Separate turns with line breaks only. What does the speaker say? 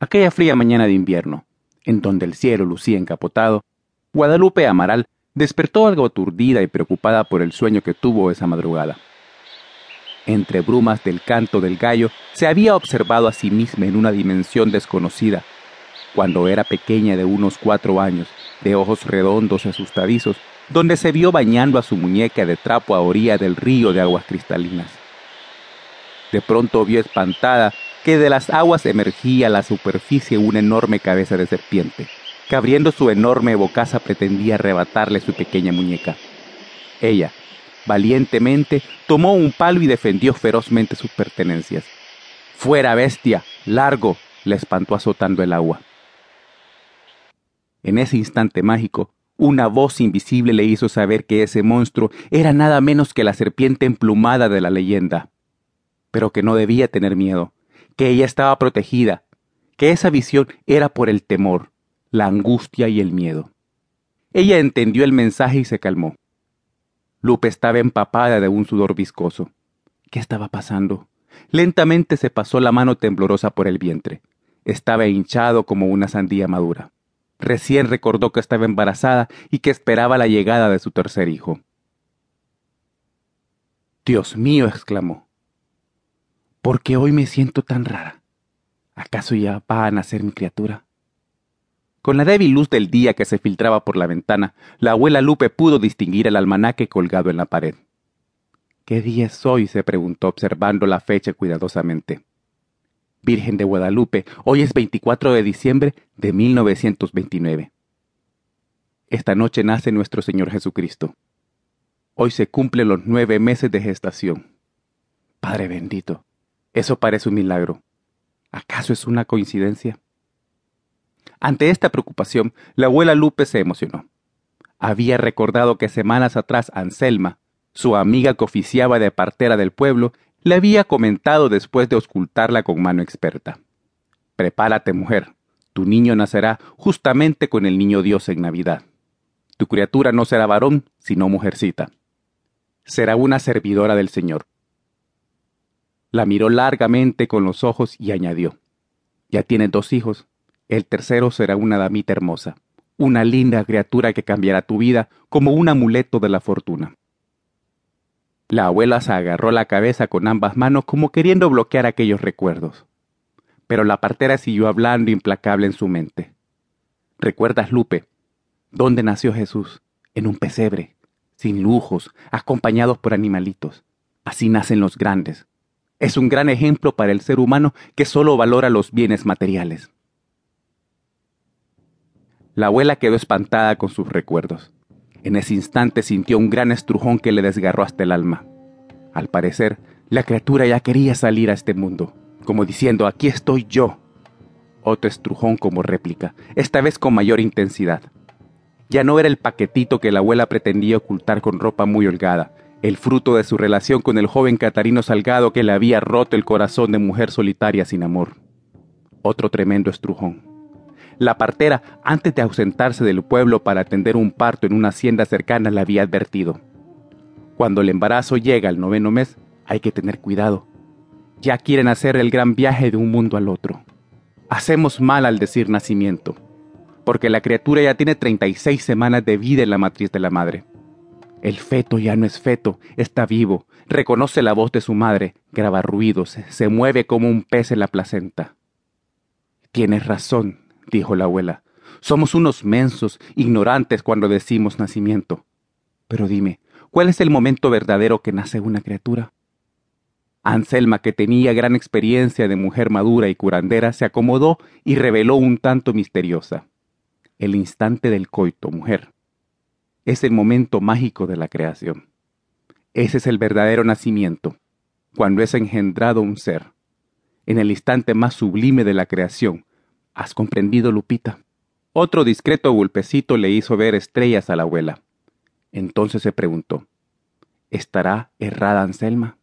Aquella fría mañana de invierno, en donde el cielo lucía encapotado, Guadalupe Amaral despertó algo aturdida y preocupada por el sueño que tuvo esa madrugada. Entre brumas del canto del gallo, se había observado a sí misma en una dimensión desconocida. Cuando era pequeña de unos cuatro años, de ojos redondos y asustadizos, donde se vio bañando a su muñeca de trapo a orilla del río de aguas cristalinas. De pronto vio espantada que de las aguas emergía a la superficie una enorme cabeza de serpiente, que abriendo su enorme bocaza pretendía arrebatarle su pequeña muñeca. Ella, valientemente, tomó un palo y defendió ferozmente sus pertenencias. Fuera, bestia, largo, le espantó azotando el agua. En ese instante mágico, una voz invisible le hizo saber que ese monstruo era nada menos que la serpiente emplumada de la leyenda, pero que no debía tener miedo, que ella estaba protegida, que esa visión era por el temor, la angustia y el miedo. Ella entendió el mensaje y se calmó. Lupe estaba empapada de un sudor viscoso. ¿Qué estaba pasando? Lentamente se pasó la mano temblorosa por el vientre. Estaba hinchado como una sandía madura. Recién recordó que estaba embarazada y que esperaba la llegada de su tercer hijo. Dios mío, exclamó. ¿Por qué hoy me siento tan rara? ¿Acaso ya va a nacer mi criatura? Con la débil luz del día que se filtraba por la ventana, la abuela Lupe pudo distinguir el almanaque colgado en la pared. ¿Qué día es hoy? se preguntó observando la fecha cuidadosamente. Virgen de Guadalupe, hoy es 24 de diciembre de 1929. Esta noche nace nuestro Señor Jesucristo. Hoy se cumplen los nueve meses de gestación. Padre bendito, eso parece un milagro. ¿Acaso es una coincidencia? Ante esta preocupación, la abuela Lupe se emocionó. Había recordado que semanas atrás Anselma, su amiga que oficiaba de partera del pueblo, le había comentado después de auscultarla con mano experta. Prepárate, mujer. Tu niño nacerá justamente con el niño Dios en Navidad. Tu criatura no será varón, sino mujercita. Será una servidora del Señor. La miró largamente con los ojos y añadió, Ya tienes dos hijos. El tercero será una damita hermosa, una linda criatura que cambiará tu vida como un amuleto de la fortuna. La abuela se agarró la cabeza con ambas manos como queriendo bloquear aquellos recuerdos. Pero la partera siguió hablando implacable en su mente. ¿Recuerdas, Lupe? ¿Dónde nació Jesús? En un pesebre, sin lujos, acompañados por animalitos. Así nacen los grandes. Es un gran ejemplo para el ser humano que solo valora los bienes materiales. La abuela quedó espantada con sus recuerdos. En ese instante sintió un gran estrujón que le desgarró hasta el alma. Al parecer, la criatura ya quería salir a este mundo, como diciendo, aquí estoy yo. Otro estrujón como réplica, esta vez con mayor intensidad. Ya no era el paquetito que la abuela pretendía ocultar con ropa muy holgada, el fruto de su relación con el joven Catarino Salgado que le había roto el corazón de mujer solitaria sin amor. Otro tremendo estrujón. La partera, antes de ausentarse del pueblo para atender un parto en una hacienda cercana, le había advertido. Cuando el embarazo llega al noveno mes, hay que tener cuidado. Ya quieren hacer el gran viaje de un mundo al otro. Hacemos mal al decir nacimiento, porque la criatura ya tiene 36 semanas de vida en la matriz de la madre. El feto ya no es feto, está vivo, reconoce la voz de su madre, graba ruidos, se mueve como un pez en la placenta. Tienes razón, dijo la abuela. Somos unos mensos, ignorantes cuando decimos nacimiento. Pero dime, ¿cuál es el momento verdadero que nace una criatura? Anselma, que tenía gran experiencia de mujer madura y curandera, se acomodó y reveló un tanto misteriosa. El instante del coito, mujer. Es el momento mágico de la creación. Ese es el verdadero nacimiento, cuando es engendrado un ser. En el instante más sublime de la creación, ¿Has comprendido, Lupita? Otro discreto golpecito le hizo ver estrellas a la abuela. Entonces se preguntó, ¿estará errada Anselma?